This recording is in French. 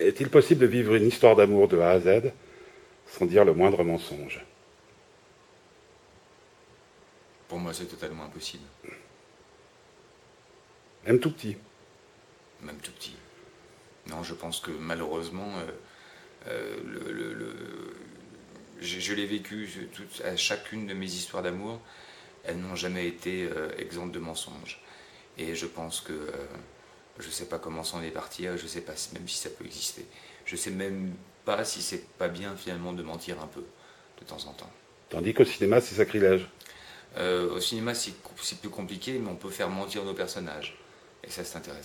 Est-il possible de vivre une histoire d'amour de A à Z sans dire le moindre mensonge? Pour moi, c'est totalement impossible. Même tout petit Même tout petit. Non, je pense que malheureusement, euh, euh, le, je, l'ai vécu à chacune de mes histoires d'amour, elles n'ont jamais été euh, exemptes de mensonges. Et je pense que je ne sais pas comment s'en est partir, je ne sais pas même si ça peut exister. Je ne sais même pas si c'est pas bien finalement de mentir un peu de temps en temps. Tandis qu'au cinéma, c'est sacrilège. Euh, au cinéma, c'est plus compliqué, mais on peut faire mentir nos personnages. Et ça, c'est intéressant.